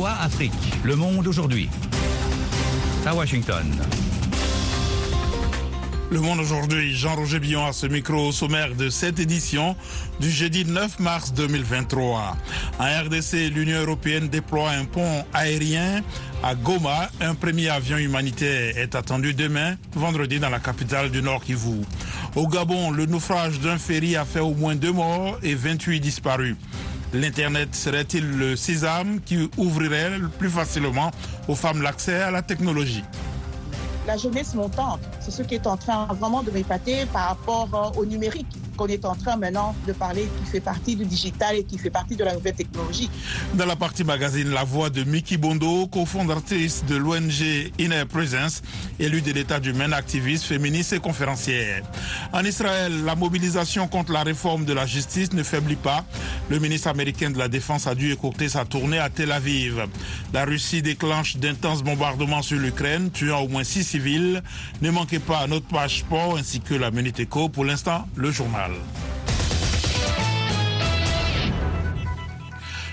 Afrique, le monde aujourd'hui. À Washington. Le Monde aujourd'hui, Jean-Roger Billon à ce micro au sommaire de cette édition du jeudi 9 mars 2023. En RDC, l'Union européenne déploie un pont aérien à Goma. Un premier avion humanitaire est attendu demain, vendredi, dans la capitale du Nord Kivu. Au Gabon, le naufrage d'un ferry a fait au moins deux morts et 28 disparus. L'Internet serait-il le sésame qui ouvrirait plus facilement aux femmes l'accès à la technologie? La jeunesse montante, c'est ce qui est en train vraiment de m'épater par rapport au numérique qu'on est en train maintenant de parler, qui fait partie du digital et qui fait partie de la nouvelle technologie. Dans la partie magazine, la voix de Miki Bondo, cofondatrice de l'ONG Inner Presence, élue de l'État d'humain, activiste, féministe et conférencière. En Israël, la mobilisation contre la réforme de la justice ne faiblit pas. Le ministre américain de la Défense a dû écourter sa tournée à Tel Aviv. La Russie déclenche d'intenses bombardements sur l'Ukraine, tuant au moins six civils. Ne manquez pas notre page sport ainsi que la Minute Éco. Pour l'instant, le journal.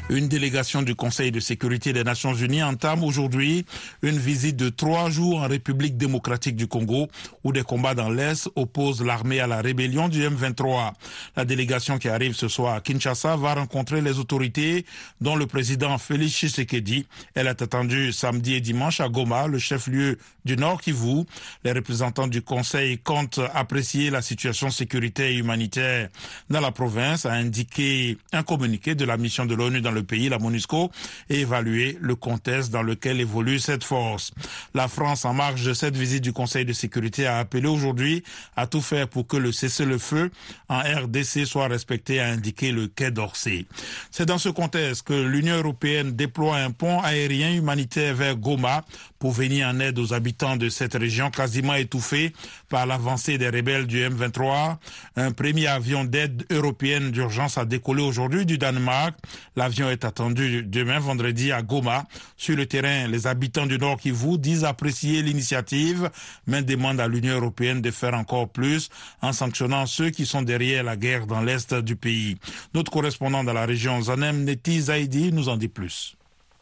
Une délégation du Conseil de sécurité des Nations Unies entame aujourd'hui une visite de trois jours en République démocratique du Congo, où des combats dans l'Est opposent l'armée à la rébellion du M23. La délégation qui arrive ce soir à Kinshasa va rencontrer les autorités, dont le président Félix Tshisekedi. Elle est attendue samedi et dimanche à Goma, le chef-lieu du Nord Kivu. Les représentants du Conseil comptent apprécier la situation sécuritaire et humanitaire dans la province, a indiqué un communiqué de la mission de l'ONU dans le pays, la MONUSCO, et évaluer le contexte dans lequel évolue cette force. La France, en marge de cette visite du Conseil de sécurité, a appelé aujourd'hui à tout faire pour que le cessez-le-feu en RDC soit respecté, a indiqué le Quai d'Orsay. C'est dans ce contexte que l'Union européenne déploie un pont aérien humanitaire vers Goma pour venir en aide aux habitants de cette région quasiment étouffée par l'avancée des rebelles du M23. Un premier avion d'aide européenne d'urgence a décollé aujourd'hui du Danemark. L'avion est attendu demain vendredi à Goma. Sur le terrain, les habitants du Nord Kivu disent apprécier l'initiative, mais demandent à l'Union européenne de faire encore plus en sanctionnant ceux qui sont derrière la guerre dans l'est du pays. Notre correspondant dans la région, Zanem Neti Zaidi, nous en dit plus.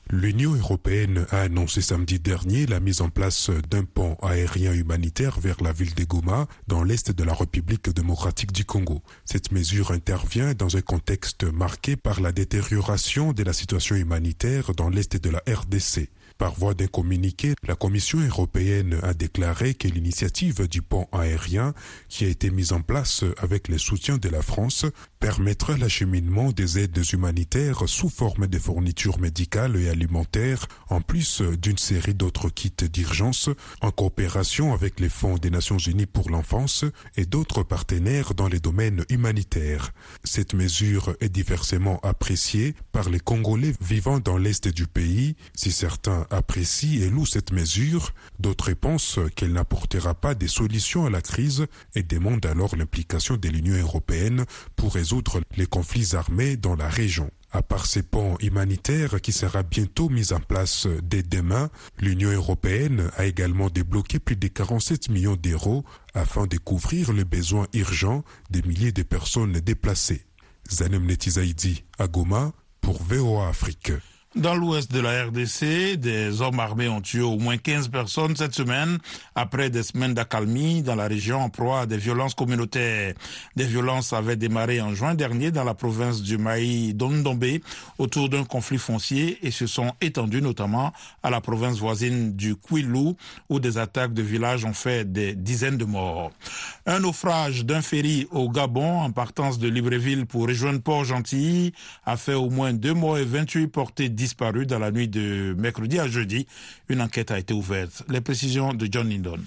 L'Union européenne a annoncé samedi dernier la mise en place d'un pont aérien humanitaire vers la ville de Goma, dans l'est de la République démocratique du Congo. Cette mesure intervient dans un contexte marqué par la détérioration de la situation humanitaire dans l'est de la RDC. Par voie d'un communiqué, la Commission européenne a déclaré que l'initiative du pont aérien, qui a été mise en place avec le soutien de la France, permettra l'acheminement des aides humanitaires sous forme de fournitures médicales et en plus d'une série d'autres kits d'urgence, en coopération avec les fonds des Nations Unies pour l'enfance et d'autres partenaires dans les domaines humanitaires. Cette mesure est diversement appréciée par les Congolais vivant dans l'est du pays, si certains apprécient et louent cette mesure, d'autres pensent qu'elle n'apportera pas des solutions à la crise et demandent alors l'implication de l'Union européenne pour résoudre les conflits armés dans la région. À part ces ponts humanitaires qui sera bientôt mis en place dès demain, l'Union européenne a également débloqué plus de 47 millions d'euros afin de couvrir les besoins urgents des milliers de personnes déplacées. Zanem Netizaidi à Goma pour VOA Afrique. Dans l'ouest de la RDC, des hommes armés ont tué au moins 15 personnes cette semaine après des semaines d'accalmie dans la région en proie à des violences communautaires. Des violences avaient démarré en juin dernier dans la province du Maï d'Ondombe autour d'un conflit foncier et se sont étendues notamment à la province voisine du Kwilu où des attaques de villages ont fait des dizaines de morts. Un naufrage d'un ferry au Gabon en partance de Libreville pour rejoindre Port-Gentil a fait au moins deux morts et 28 portés disparu dans la nuit de mercredi à jeudi. Une enquête a été ouverte. Les précisions de John Lindon.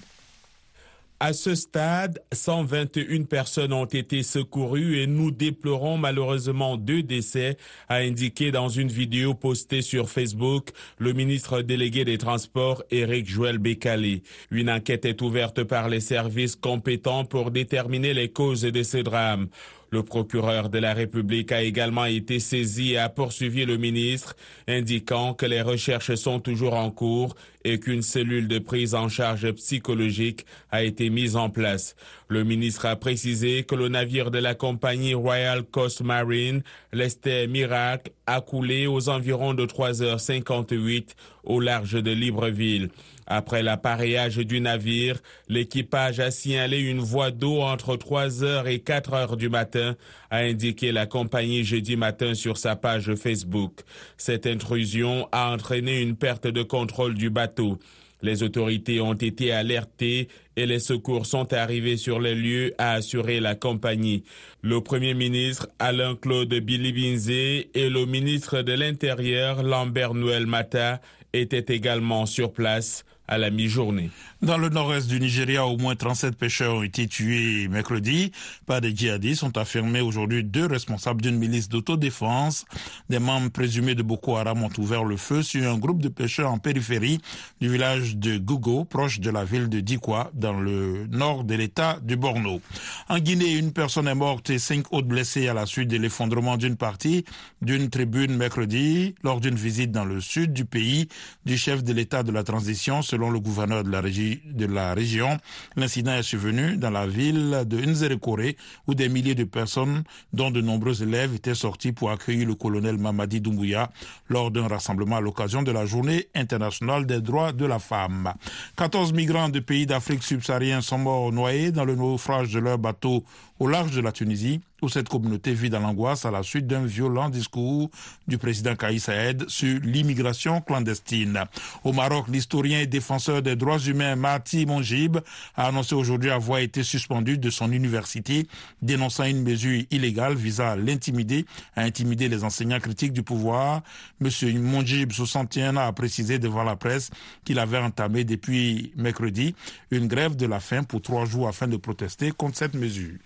À ce stade, 121 personnes ont été secourues et nous déplorons malheureusement deux décès, a indiqué dans une vidéo postée sur Facebook le ministre délégué des Transports, Éric Joël Bécalé. Une enquête est ouverte par les services compétents pour déterminer les causes de ces drames. Le procureur de la République a également été saisi et a poursuivi le ministre, indiquant que les recherches sont toujours en cours et qu'une cellule de prise en charge psychologique a été mise en place. Le ministre a précisé que le navire de la compagnie Royal Coast Marine, l'Esther Miracle, a coulé aux environs de 3h58 au large de Libreville. Après l'appareillage du navire, l'équipage a signalé une voie d'eau entre 3h et 4h du matin, a indiqué la compagnie jeudi matin sur sa page Facebook. Cette intrusion a entraîné une perte de contrôle du bateau. Les autorités ont été alertées et les secours sont arrivés sur les lieux, a assuré la compagnie. Le premier ministre Alain-Claude Bilibinzé et le ministre de l'Intérieur Lambert Noël Mata étaient également sur place à la mi-journée. Dans le nord-est du Nigeria, au moins 37 pêcheurs ont été tués mercredi par des djihadistes, ont affirmé aujourd'hui deux responsables d'une milice d'autodéfense. Des membres présumés de Boko Haram ont ouvert le feu sur un groupe de pêcheurs en périphérie du village de Gogo, proche de la ville de Dikwa, dans le nord de l'état du Borno. En Guinée, une personne est morte et cinq autres blessés à la suite de l'effondrement d'une partie d'une tribune mercredi lors d'une visite dans le sud du pays du chef de l'état de la transition, selon le gouverneur de la, de la région. L'incident est survenu dans la ville de Nzerekore où des milliers de personnes, dont de nombreux élèves, étaient sortis pour accueillir le colonel Mamadi Doumbouya lors d'un rassemblement à l'occasion de la journée internationale des droits de la femme. 14 migrants de pays d'Afrique subsaharienne sont morts noyés dans le naufrage de leur bateau au large de la Tunisie, où cette communauté vit dans l'angoisse à la suite d'un violent discours du président Kaïs Saïd sur l'immigration clandestine. Au Maroc, l'historien et défenseur des droits humains Marti Monjib a annoncé aujourd'hui avoir été suspendu de son université, dénonçant une mesure illégale visant à l'intimider, à intimider les enseignants critiques du pouvoir. Monsieur Monjib, 61 ans, a précisé devant la presse qu'il avait entamé depuis mercredi une grève de la faim pour trois jours afin de protester contre cette mesure.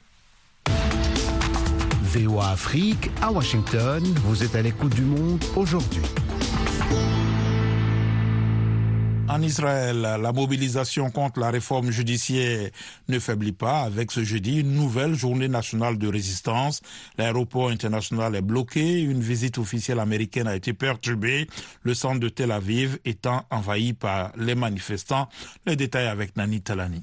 VOA Afrique à Washington, vous êtes à l'écoute du monde aujourd'hui. En Israël, la mobilisation contre la réforme judiciaire ne faiblit pas. Avec ce jeudi, une nouvelle journée nationale de résistance. L'aéroport international est bloqué. Une visite officielle américaine a été perturbée. Le centre de Tel Aviv étant envahi par les manifestants. Les détails avec Nani Talani.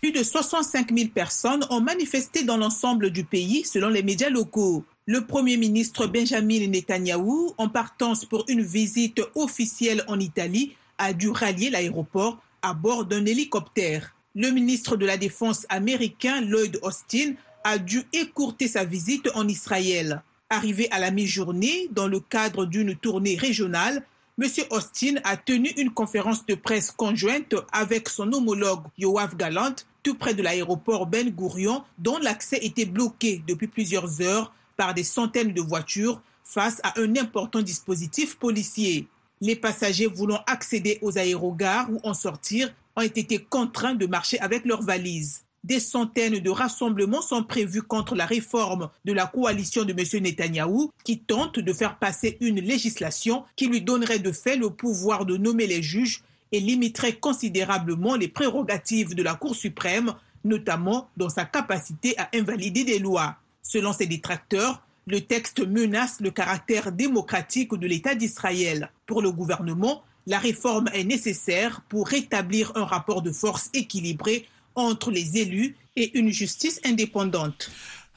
Plus de 65 000 personnes ont manifesté dans l'ensemble du pays, selon les médias locaux. Le Premier ministre Benjamin Netanyahou, en partance pour une visite officielle en Italie, a dû rallier l'aéroport à bord d'un hélicoptère. Le ministre de la Défense américain Lloyd Austin a dû écourter sa visite en Israël. Arrivé à la mi-journée, dans le cadre d'une tournée régionale, M. Austin a tenu une conférence de presse conjointe avec son homologue Yoav Galant tout près de l'aéroport Ben Gourion, dont l'accès était bloqué depuis plusieurs heures par des centaines de voitures face à un important dispositif policier. Les passagers voulant accéder aux aérogares ou en sortir ont été contraints de marcher avec leurs valises. Des centaines de rassemblements sont prévus contre la réforme de la coalition de M. Netanyahou qui tente de faire passer une législation qui lui donnerait de fait le pouvoir de nommer les juges et limiterait considérablement les prérogatives de la Cour suprême, notamment dans sa capacité à invalider des lois. Selon ses détracteurs, le texte menace le caractère démocratique de l'État d'Israël. Pour le gouvernement, la réforme est nécessaire pour rétablir un rapport de force équilibré entre les élus et une justice indépendante.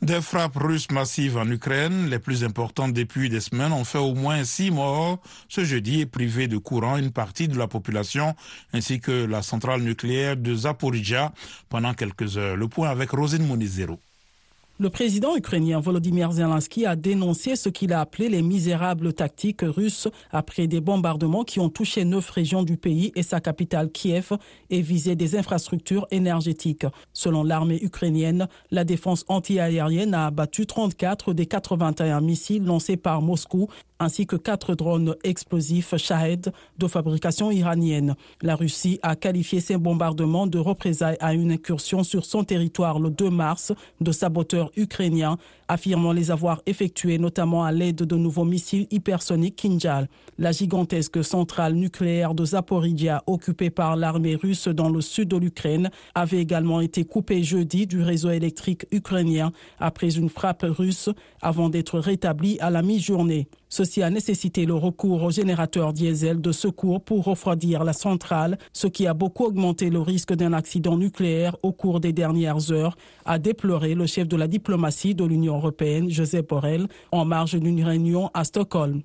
Des frappes russes massives en Ukraine, les plus importantes depuis des semaines, ont fait au moins six morts ce jeudi et privé de courant une partie de la population ainsi que la centrale nucléaire de Zaporizhia pendant quelques heures. Le point avec Rosine Monizero. Le président ukrainien Volodymyr Zelensky a dénoncé ce qu'il a appelé les misérables tactiques russes après des bombardements qui ont touché neuf régions du pays et sa capitale Kiev et visé des infrastructures énergétiques. Selon l'armée ukrainienne, la défense antiaérienne a abattu 34 des 81 missiles lancés par Moscou ainsi que quatre drones explosifs Shahed de fabrication iranienne. La Russie a qualifié ces bombardements de représailles à une incursion sur son territoire le 2 mars de saboteurs ukrainiens affirmant les avoir effectués notamment à l'aide de nouveaux missiles hypersoniques Kinjal. La gigantesque centrale nucléaire de Zaporizhia, occupée par l'armée russe dans le sud de l'Ukraine, avait également été coupée jeudi du réseau électrique ukrainien après une frappe russe avant d'être rétablie à la mi-journée. Ceci a nécessité le recours aux générateurs diesel de secours pour refroidir la centrale, ce qui a beaucoup augmenté le risque d'un accident nucléaire au cours des dernières heures, a déploré le chef de la diplomatie de l'Union européenne, Joseph Borrell, en marge d'une réunion à Stockholm.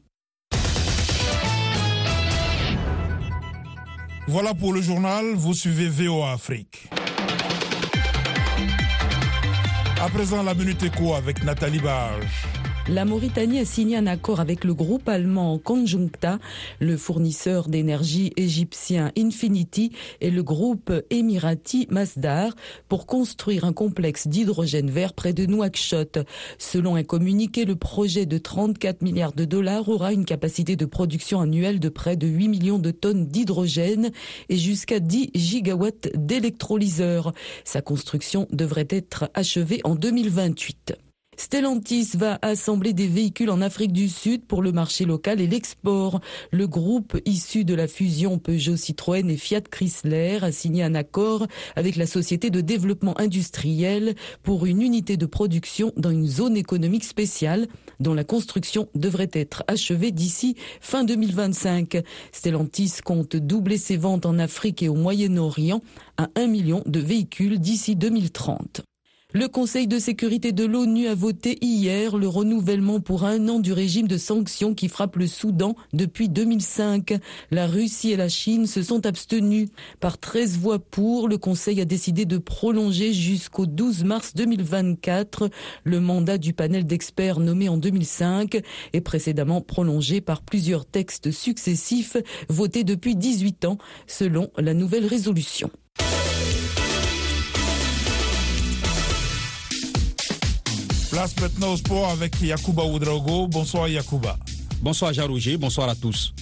Voilà pour le journal, vous suivez VOA Afrique. À présent, la Minute Éco avec Nathalie Barge. La Mauritanie a signé un accord avec le groupe allemand Conjuncta, le fournisseur d'énergie égyptien Infinity et le groupe émirati Masdar pour construire un complexe d'hydrogène vert près de Nouakchott. Selon un communiqué, le projet de 34 milliards de dollars aura une capacité de production annuelle de près de 8 millions de tonnes d'hydrogène et jusqu'à 10 gigawatts d'électrolyseurs. Sa construction devrait être achevée en 2028. Stellantis va assembler des véhicules en Afrique du Sud pour le marché local et l'export. Le groupe issu de la fusion Peugeot Citroën et Fiat Chrysler a signé un accord avec la société de développement industriel pour une unité de production dans une zone économique spéciale dont la construction devrait être achevée d'ici fin 2025. Stellantis compte doubler ses ventes en Afrique et au Moyen-Orient à 1 million de véhicules d'ici 2030. Le Conseil de sécurité de l'ONU a voté hier le renouvellement pour un an du régime de sanctions qui frappe le Soudan depuis 2005. La Russie et la Chine se sont abstenus. Par 13 voix pour, le Conseil a décidé de prolonger jusqu'au 12 mars 2024 le mandat du panel d'experts nommé en 2005 et précédemment prolongé par plusieurs textes successifs votés depuis 18 ans selon la nouvelle résolution. Place maintenant au sport avec Yacouba Oudraogo. Bonsoir Yacouba. Bonsoir Jean-Roger, bonsoir à tous.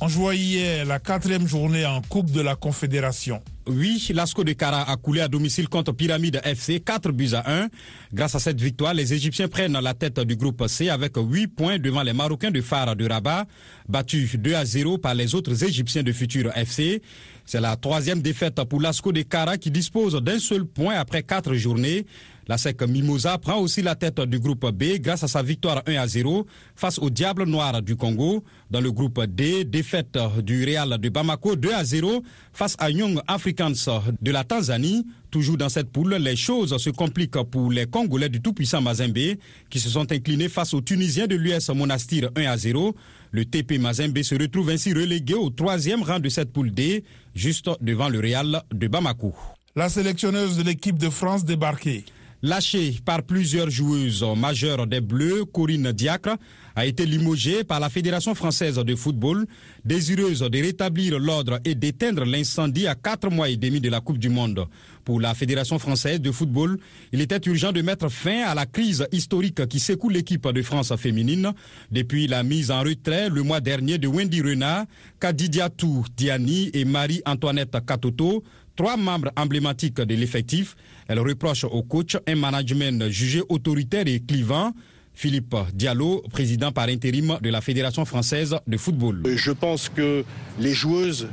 On jouait hier la quatrième journée en Coupe de la Confédération. Oui, l'Asco de Kara a coulé à domicile contre Pyramide FC 4 buts à 1. Grâce à cette victoire, les Égyptiens prennent la tête du groupe C avec 8 points devant les Marocains de Phare de Rabat, battus 2 à 0 par les autres Égyptiens de Futur FC. C'est la troisième défaite pour l'Asco de Kara qui dispose d'un seul point après 4 journées. La SEC Mimosa prend aussi la tête du groupe B grâce à sa victoire 1 à 0 face au Diable Noir du Congo. Dans le groupe D, défaite du Real de Bamako 2 à 0 face à Young Africans de la Tanzanie. Toujours dans cette poule, les choses se compliquent pour les Congolais du tout-puissant Mazembe qui se sont inclinés face aux Tunisiens de l'US Monastir 1 à 0. Le TP Mazembe se retrouve ainsi relégué au troisième rang de cette poule D, juste devant le Real de Bamako. La sélectionneuse de l'équipe de France débarquée. Lâchée par plusieurs joueuses majeures des Bleus, Corinne Diacre a été limogée par la Fédération française de football, désireuse de rétablir l'ordre et d'éteindre l'incendie à quatre mois et demi de la Coupe du Monde. Pour la Fédération française de football, il était urgent de mettre fin à la crise historique qui secoue l'équipe de France féminine depuis la mise en retrait le mois dernier de Wendy Renard, Kadidiatou Diani et Marie-Antoinette Katoto, trois membres emblématiques de l'effectif. Elle reproche au coach un management jugé autoritaire et clivant. Philippe Diallo, président par intérim de la Fédération française de football. Je pense que les joueuses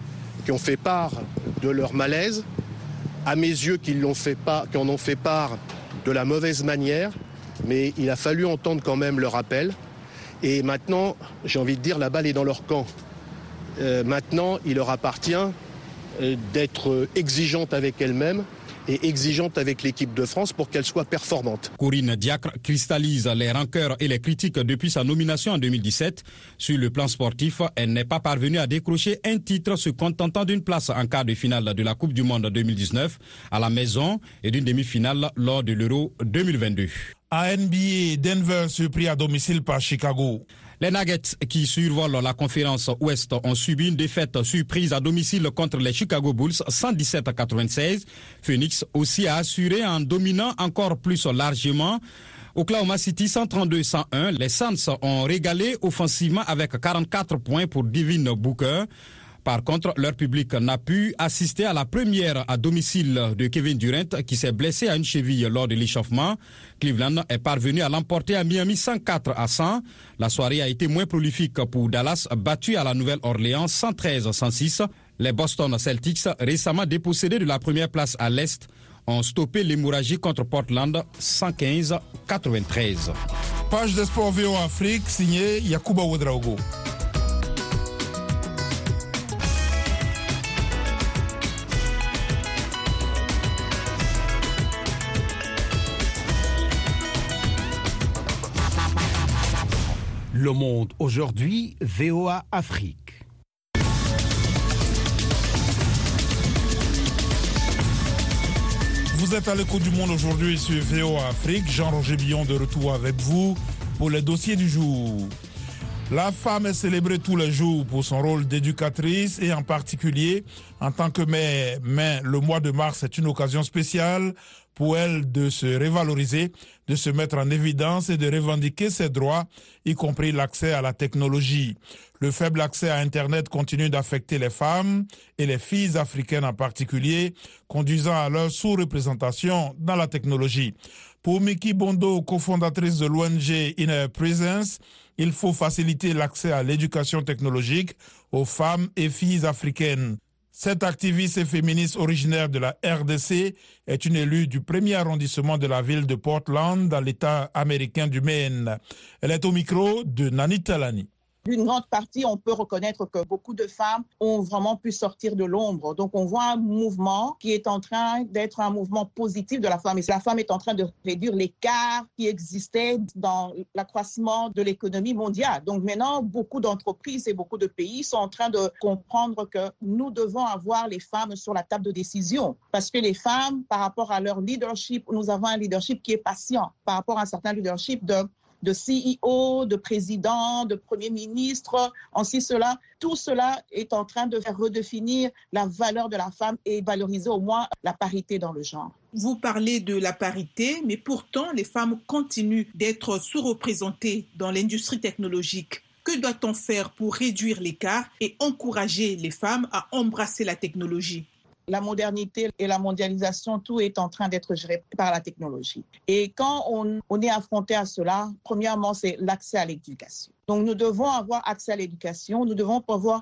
qui ont fait part de leur malaise, à mes yeux qui, l'ont fait pas, en ont fait part de la mauvaise manière, mais il a fallu entendre quand même leur appel. Et maintenant, j'ai envie de dire, la balle est dans leur camp. Euh, maintenant, il leur appartient euh, d'être exigeante avec elle-même et exigeante avec l'équipe de France pour qu'elle soit performante. Corinne Diacre cristallise les rancœurs et les critiques depuis sa nomination en 2017. Sur le plan sportif, elle n'est pas parvenue à décrocher un titre se contentant d'une place en quart de finale de la Coupe du Monde 2019 à la maison et d'une demi-finale lors de l'Euro 2022. À NBA, Denver surpris à domicile par Chicago. Les Nuggets qui survolent la conférence Ouest ont subi une défaite surprise à domicile contre les Chicago Bulls 117 à 96. Phoenix aussi a assuré en dominant encore plus largement. Oklahoma City 132-101. Les Suns ont régalé offensivement avec 44 points pour Divine Booker. Par contre, leur public n'a pu assister à la première à domicile de Kevin Durant qui s'est blessé à une cheville lors de l'échauffement. Cleveland est parvenu à l'emporter à Miami 104 à 100. La soirée a été moins prolifique pour Dallas, battu à la Nouvelle-Orléans 113-106. Les Boston Celtics, récemment dépossédés de la première place à l'Est, ont stoppé l'hémorragie contre Portland 115-93. Page de sport VO Afrique, signé Yakuba Ouedraogo. Le monde aujourd'hui, VOA Afrique. Vous êtes à l'écoute du monde aujourd'hui sur VOA Afrique. Jean-Roger Billon de retour avec vous pour les dossiers du jour. La femme est célébrée tous les jours pour son rôle d'éducatrice et en particulier en tant que mère. Mais le mois de mars est une occasion spéciale pour elle de se révaloriser, de se mettre en évidence et de revendiquer ses droits, y compris l'accès à la technologie. Le faible accès à Internet continue d'affecter les femmes et les filles africaines en particulier, conduisant à leur sous-représentation dans la technologie. Pour Miki Bondo, cofondatrice de l'ONG Inner Presence, il faut faciliter l'accès à l'éducation technologique aux femmes et filles africaines. Cette activiste et féministe originaire de la RDC est une élue du premier arrondissement de la ville de Portland dans l'État américain du Maine. Elle est au micro de Nani Talani d'une grande partie, on peut reconnaître que beaucoup de femmes ont vraiment pu sortir de l'ombre. Donc, on voit un mouvement qui est en train d'être un mouvement positif de la femme. Et la femme est en train de réduire l'écart qui existait dans l'accroissement de l'économie mondiale. Donc, maintenant, beaucoup d'entreprises et beaucoup de pays sont en train de comprendre que nous devons avoir les femmes sur la table de décision. Parce que les femmes, par rapport à leur leadership, nous avons un leadership qui est patient par rapport à un certain leadership de de CEO, de président, de premier ministre, ainsi cela. Tout cela est en train de faire redéfinir la valeur de la femme et valoriser au moins la parité dans le genre. Vous parlez de la parité, mais pourtant les femmes continuent d'être sous-représentées dans l'industrie technologique. Que doit-on faire pour réduire l'écart et encourager les femmes à embrasser la technologie? La modernité et la mondialisation, tout est en train d'être géré par la technologie. Et quand on, est affronté à cela, premièrement, c'est l'accès à l'éducation. Donc, nous devons avoir accès à l'éducation. Nous devons pouvoir,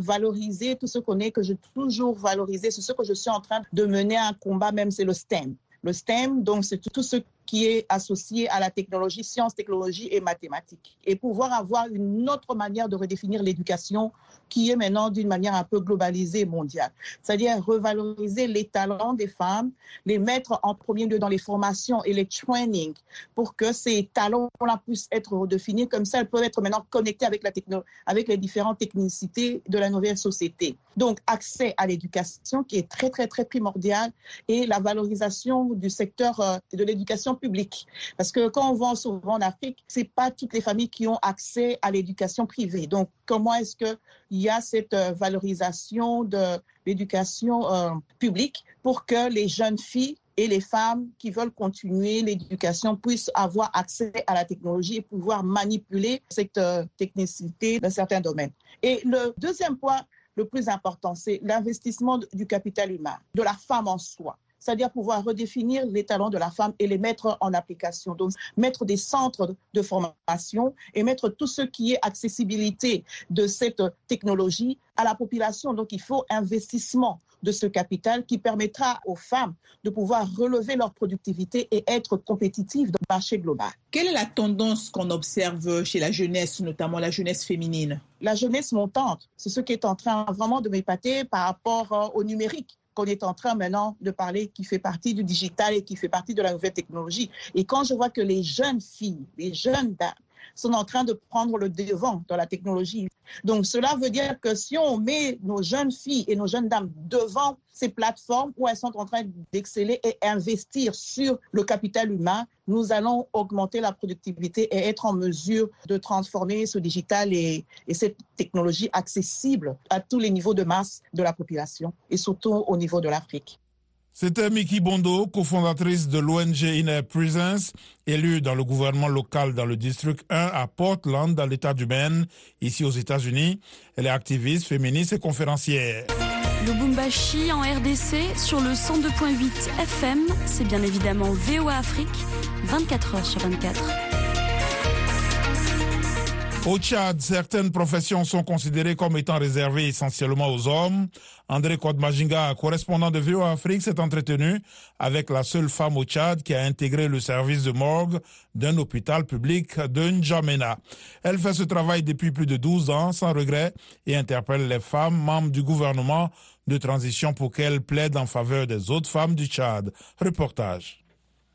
valoriser tout ce qu'on est, que je toujours valoriser. C'est ce que je suis en train de mener un combat, même c'est le STEM. Le STEM, donc, c'est tout ce qui est associé à la technologie, sciences, technologies et mathématiques. Et pouvoir avoir une autre manière de redéfinir l'éducation qui est maintenant d'une manière un peu globalisée mondiale. C'est-à-dire revaloriser les talents des femmes, les mettre en premier lieu dans les formations et les trainings pour que ces talents-là puissent être redéfinis. Comme ça, elles peuvent être maintenant connectées avec, la techno avec les différentes technicités de la nouvelle société. Donc, accès à l'éducation qui est très, très, très primordial et la valorisation du secteur euh, de l'éducation Parce que quand on va souvent en Afrique, c'est pas toutes les familles qui ont accès à l'éducation privée. Donc, comment est-ce qu'il y a cette euh, valorisation de l'éducation euh, publique pour que les jeunes filles et les femmes qui veulent continuer l'éducation puissent avoir accès à la technologie et pouvoir manipuler cette euh, technicité dans certains domaines? Et le deuxième point, le plus important, c'est l'investissement du capital humain, de la femme en soi c'est-à-dire pouvoir redéfinir les talents de la femme et les mettre en application. Donc, mettre des centres de formation et mettre tout ce qui est accessibilité de cette technologie à la population. Donc, il faut investissement de ce capital qui permettra aux femmes de pouvoir relever leur productivité et être compétitives dans le marché global. Quelle est la tendance qu'on observe chez la jeunesse, notamment la jeunesse féminine? La jeunesse montante, c'est ce qui est en train vraiment de m'épater par rapport euh, au numérique qu'on est en train maintenant de parler, qui fait partie du digital et qui fait partie de la nouvelle technologie. Et quand je vois que les jeunes filles, les jeunes dames sont en train de prendre le devant dans la technologie. Donc cela veut dire que si on met nos jeunes filles et nos jeunes dames devant ces plateformes où elles sont en train d'exceller et investir sur le capital humain, nous allons augmenter la productivité et être en mesure de transformer ce digital et, et cette technologie accessible à tous les niveaux de masse de la population et surtout au niveau de l'Afrique. C'était Miki Bondo, cofondatrice de l'ONG Inner Presence, élue dans le gouvernement local dans le district 1 à Portland, dans l'État du Maine, ici aux États-Unis. Elle est activiste, féministe et conférencière. Lubumbashi en RDC sur le 102.8 FM, c'est bien évidemment VOA Afrique, 24 heures sur 24. Au Tchad, certaines professions sont considérées comme étant réservées essentiellement aux hommes. André Kodmajinga, correspondant de VOA Afrique, s'est entretenu avec la seule femme au Tchad qui a intégré le service de morgue d'un hôpital public de N'Djamena. Elle fait ce travail depuis plus de 12 ans sans regret et interpelle les femmes membres du gouvernement de transition pour qu'elles plaident en faveur des autres femmes du Tchad. Reportage.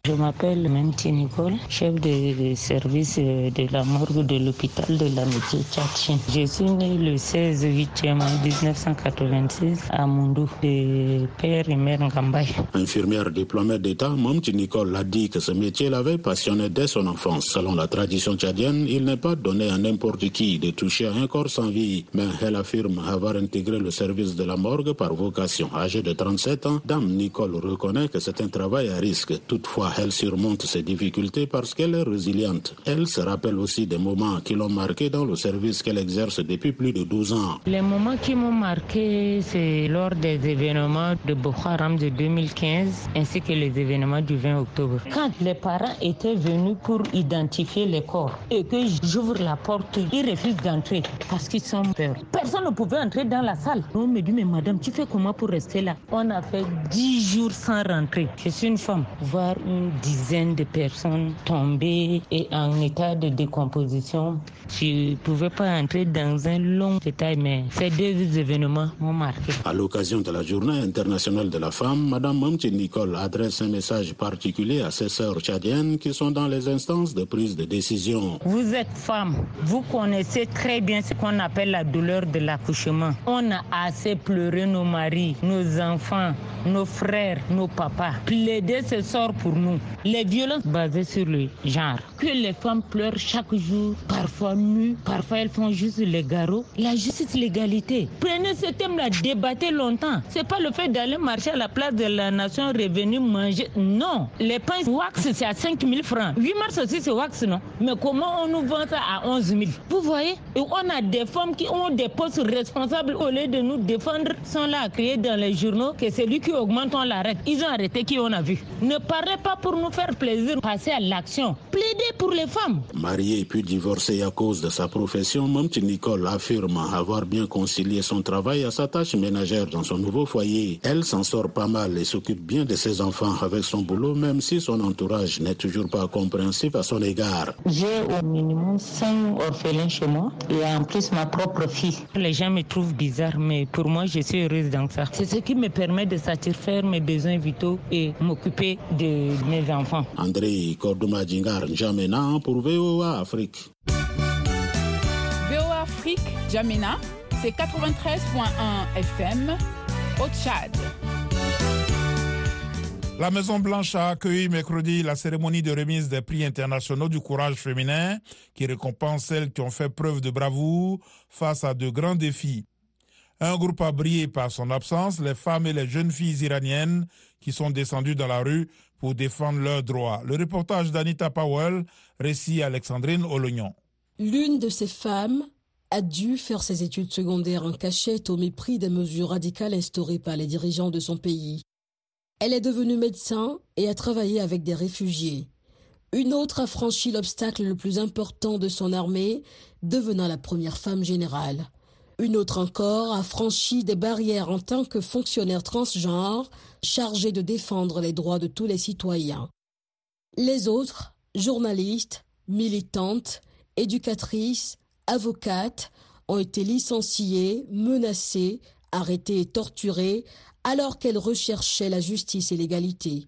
Je m'appelle Menti Nicole, chef de, service de la morgue de l'hôpital de l'amitié Tchatchine. Je suis née le 16 8 1986 à Mundou, de père et mère Ngambay. Infirmière diplômée d'État, Menti Nicole a dit que ce métier l'avait passionné dès son enfance. Selon la tradition tchadienne, il n'est pas donné à n'importe qui de toucher un corps sans vie, mais elle affirme avoir intégré le service de la morgue par vocation. Âgée de 37 ans, Dame Nicole reconnaît que c'est un travail à risque. Toutefois, elle surmonte ses difficultés parce qu'elle est résiliente. Elle se rappelle aussi des moments qui l'ont marqué dans le service qu'elle exerce depuis plus de 12 ans. Les moments qui m'ont marqué, c'est lors des événements de Boko Haram de 2015 ainsi que les événements du 20 octobre. Quand les parents étaient venus pour identifier les corps et que j'ouvre la porte, ils refusent d'entrer parce qu'ils sont peur. Personne ne pouvait entrer dans la salle. On me dit, mais madame, tu fais comment pour rester là? On a fait 10 jours sans rentrer. Je suis une femme, dizaines de personnes tombées et en état de décomposition. Je ne pouvais pas entrer dans un long détail, mais ces deux événements m'ont marqué. À l'occasion de la Journée internationale de la femme, Madame Mamti Nicole adresse un message particulier à ses sœurs tchadiennes qui sont dans les instances de prise de décision. Vous êtes femme, vous connaissez très bien ce qu'on appelle la douleur de l'accouchement. On a assez pleuré nos maris, nos enfants, nos frères, nos papas. Plaider ce sort pour nous les violences basées sur le genre, que les femmes pleurent chaque jour, parfois nues, parfois elles font juste les garrots. La justice, l'égalité. Prenez ce thème-là, débattez longtemps. C'est pas le fait d'aller marcher à la place de la nation revenue manger. Non. Les pains wax, c'est à 5 000 francs. 8 mars aussi, c'est wax, non? Mais comment on nous vend ça à 11 000 Vous voyez? Et on a des femmes qui ont des postes responsables au lieu de nous défendre, sont là à crier dans les journaux que c'est lui qui augmente, on l'arrête. Ils ont arrêté qui on a vu. Ne parlez pas pour nous faire plaisir, passer à l'action. Plaider pour les femmes. Mariée puis divorcée à cause de sa profession, Mamti Nicole affirme avoir bien concilié son travail à sa tâche ménagère dans son nouveau foyer. Elle s'en sort pas mal et s'occupe bien de ses enfants avec son boulot, même si son entourage n'est toujours pas compréhensif à son égard. J'ai au minimum 5 orphelins chez moi et en plus ma propre fille. Les gens me trouvent bizarre, mais pour moi, je suis heureuse dans ça. C'est ce qui me permet de satisfaire mes besoins vitaux et m'occuper de mes enfants. André Kordouma Djingar Jamena pour VOA Afrique. VOA Afrique, Jamena, c'est 93.1 FM au Tchad. La Maison Blanche a accueilli mercredi la cérémonie de remise des prix internationaux du courage féminin qui récompense celles qui ont fait preuve de bravoure face à de grands défis. Un groupe a brillé par son absence, les femmes et les jeunes filles iraniennes qui sont descendues dans la rue pour défendre leurs droits. Le reportage d'Anita Powell, récit Alexandrine Olognon. L'une de ces femmes a dû faire ses études secondaires en cachette au mépris des mesures radicales instaurées par les dirigeants de son pays. Elle est devenue médecin et a travaillé avec des réfugiés. Une autre a franchi l'obstacle le plus important de son armée, devenant la première femme générale. Une autre encore a franchi des barrières en tant que fonctionnaire transgenre chargé de défendre les droits de tous les citoyens. Les autres, journalistes, militantes, éducatrices, avocates, ont été licenciées, menacées, arrêtées et torturées alors qu'elles recherchaient la justice et l'égalité.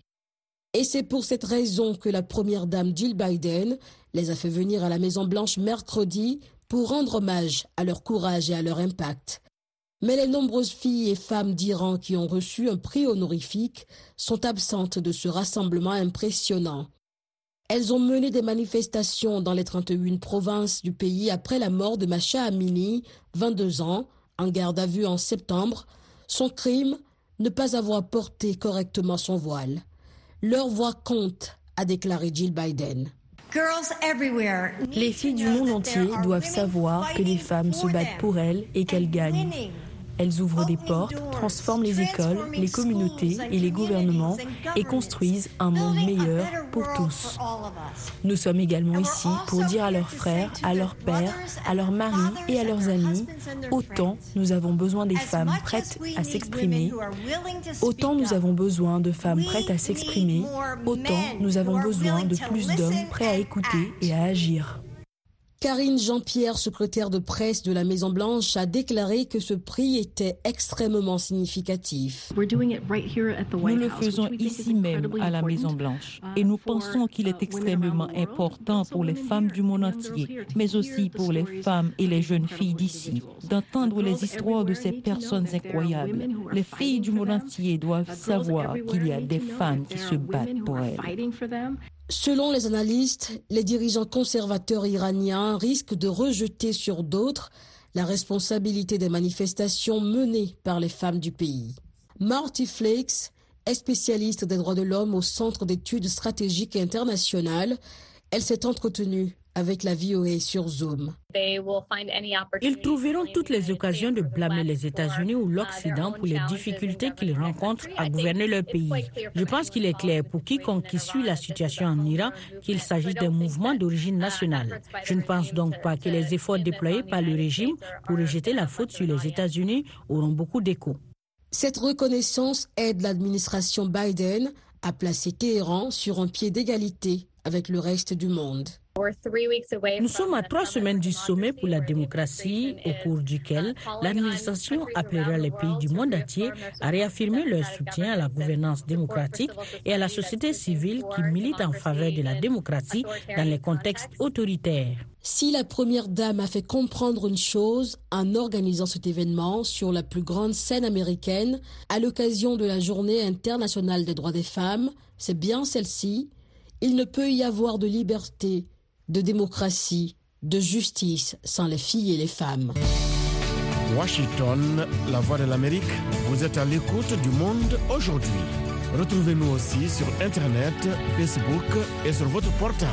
Et c'est pour cette raison que la première dame Jill Biden les a fait venir à la Maison Blanche mercredi pour rendre hommage à leur courage et à leur impact. Mais les nombreuses filles et femmes d'Iran qui ont reçu un prix honorifique sont absentes de ce rassemblement impressionnant. Elles ont mené des manifestations dans les 31 provinces du pays après la mort de Macha Amini, 22 ans, en garde à vue en septembre. Son crime ne pas avoir porté correctement son voile. Leur voix compte, a déclaré Jill Biden. Les filles du monde entier doivent savoir que les femmes se battent pour elles et qu'elles gagnent. Elles ouvrent des portes, transforment les écoles, les communautés et les gouvernements et construisent un monde meilleur pour tous. Nous sommes également ici pour dire à leurs frères, à leurs pères, à leurs maris et à leurs amis, autant nous avons besoin des femmes prêtes à s'exprimer, autant nous avons besoin de femmes prêtes à s'exprimer, autant nous avons besoin de plus d'hommes prêts à écouter et à agir. Karine Jean-Pierre, secrétaire de presse de la Maison-Blanche, a déclaré que ce prix était extrêmement significatif. Nous le faisons ici même à la Maison-Blanche et nous pensons qu'il est extrêmement important pour les femmes du monde entier, mais aussi pour les femmes et les jeunes filles d'ici, d'entendre les histoires de ces personnes incroyables. Les filles du monde entier doivent savoir qu'il y a des femmes qui se battent pour elles. Selon les analystes, les dirigeants conservateurs iraniens risquent de rejeter sur d'autres la responsabilité des manifestations menées par les femmes du pays. Marty Flakes est spécialiste des droits de l'homme au Centre d'études stratégiques internationales. Elle s'est entretenue avec la VOA sur Zoom. Ils trouveront toutes les occasions de blâmer les États-Unis ou l'Occident pour les difficultés qu'ils rencontrent à gouverner leur pays. Je pense qu'il est clair pour quiconque qui suit la situation en Iran qu'il s'agit d'un mouvement d'origine nationale. Je ne pense donc pas que les efforts déployés par le régime pour rejeter la faute sur les États-Unis auront beaucoup d'écho. Cette reconnaissance aide l'administration Biden à placer Téhéran sur un pied d'égalité avec le reste du monde. Nous sommes à trois semaines du sommet pour la démocratie au cours duquel l'administration appellera les pays du monde entier à réaffirmer leur soutien à la gouvernance démocratique et à la société civile qui milite en faveur de la démocratie dans les contextes autoritaires. Si la Première Dame a fait comprendre une chose en organisant cet événement sur la plus grande scène américaine à l'occasion de la Journée internationale des droits des femmes, c'est bien celle-ci. Il ne peut y avoir de liberté, de démocratie, de justice sans les filles et les femmes. Washington, la voix de l'Amérique, vous êtes à l'écoute du monde aujourd'hui. Retrouvez-nous aussi sur Internet, Facebook et sur votre portable.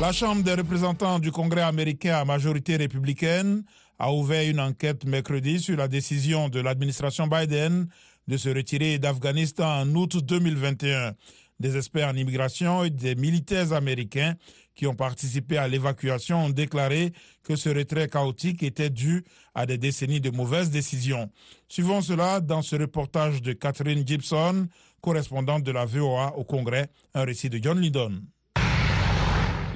La Chambre des représentants du Congrès américain à majorité républicaine a ouvert une enquête mercredi sur la décision de l'administration Biden de se retirer d'Afghanistan en août 2021. Des experts en immigration et des militaires américains qui ont participé à l'évacuation ont déclaré que ce retrait chaotique était dû à des décennies de mauvaises décisions. Suivons cela dans ce reportage de Catherine Gibson, correspondante de la VOA au Congrès, un récit de John Lydon.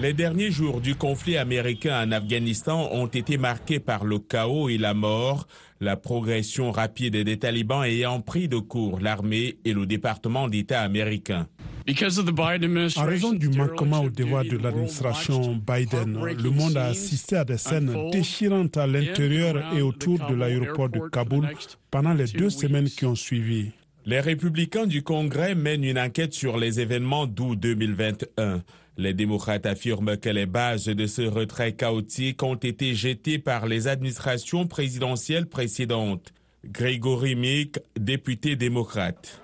Les derniers jours du conflit américain en Afghanistan ont été marqués par le chaos et la mort, la progression rapide des talibans ayant pris de court l'armée et le département d'État américain. En raison du manquement au devoir de l'administration Biden, le monde a assisté à des scènes déchirantes à l'intérieur et autour de l'aéroport de Kaboul pendant les deux semaines qui ont suivi. Les républicains du Congrès mènent une enquête sur les événements d'août 2021. Les démocrates affirment que les bases de ce retrait chaotique ont été jetées par les administrations présidentielles précédentes. Grégory Mick, député démocrate.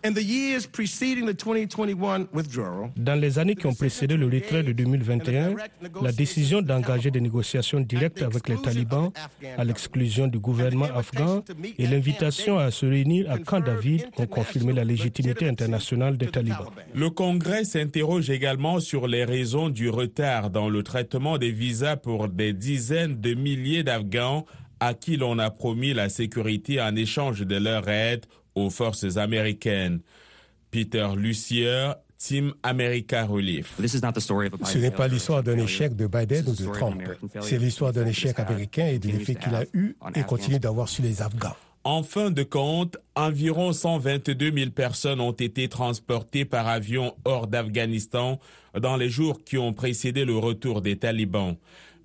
Dans les années qui ont précédé le retrait de 2021, la décision d'engager des négociations directes avec les talibans à l'exclusion du gouvernement afghan et l'invitation à se réunir à Camp David ont confirmé la légitimité internationale des talibans. Le Congrès s'interroge également sur les raisons du retard dans le traitement des visas pour des dizaines de milliers d'Afghans à qui l'on a promis la sécurité en échange de leur aide aux forces américaines. Peter Lucier, Team America Relief. Ce n'est pas l'histoire d'un échec de Biden ou de Trump. C'est l'histoire d'un échec américain et de l'effet qu'il a eu et continue d'avoir sur les Afghans. En fin de compte, environ 122 000 personnes ont été transportées par avion hors d'Afghanistan dans les jours qui ont précédé le retour des talibans.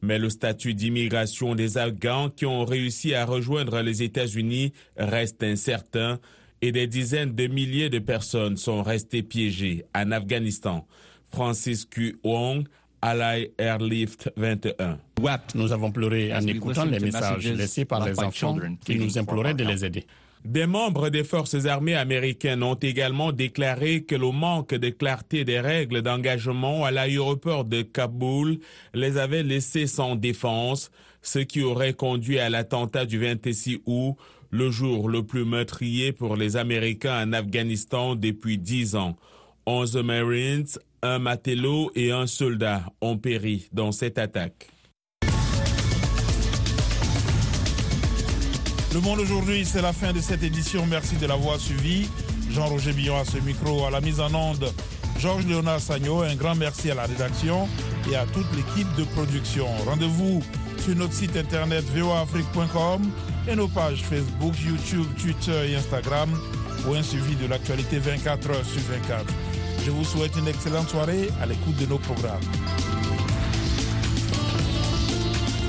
Mais le statut d'immigration des Afghans qui ont réussi à rejoindre les États-Unis reste incertain et des dizaines de milliers de personnes sont restées piégées en Afghanistan. Francis Q. Wong, Ally Airlift 21. Nous avons pleuré en écoutant les messages laissés par les enfants qui nous imploraient de les aider. Des membres des forces armées américaines ont également déclaré que le manque de clarté des règles d'engagement à l'aéroport de Kaboul les avait laissés sans défense, ce qui aurait conduit à l'attentat du 26 août, le jour le plus meurtrier pour les Américains en Afghanistan depuis dix ans. Onze Marines, un matelot et un soldat ont péri dans cette attaque. Le Monde aujourd'hui, c'est la fin de cette édition. Merci de l'avoir suivi. Jean-Roger Billon à ce micro, à la mise en onde. Georges Léonard Sagno, un grand merci à la rédaction et à toute l'équipe de production. Rendez-vous sur notre site internet voafrique.com et nos pages Facebook, YouTube, Twitter et Instagram pour un suivi de l'actualité 24 heures sur 24. Je vous souhaite une excellente soirée à l'écoute de nos programmes.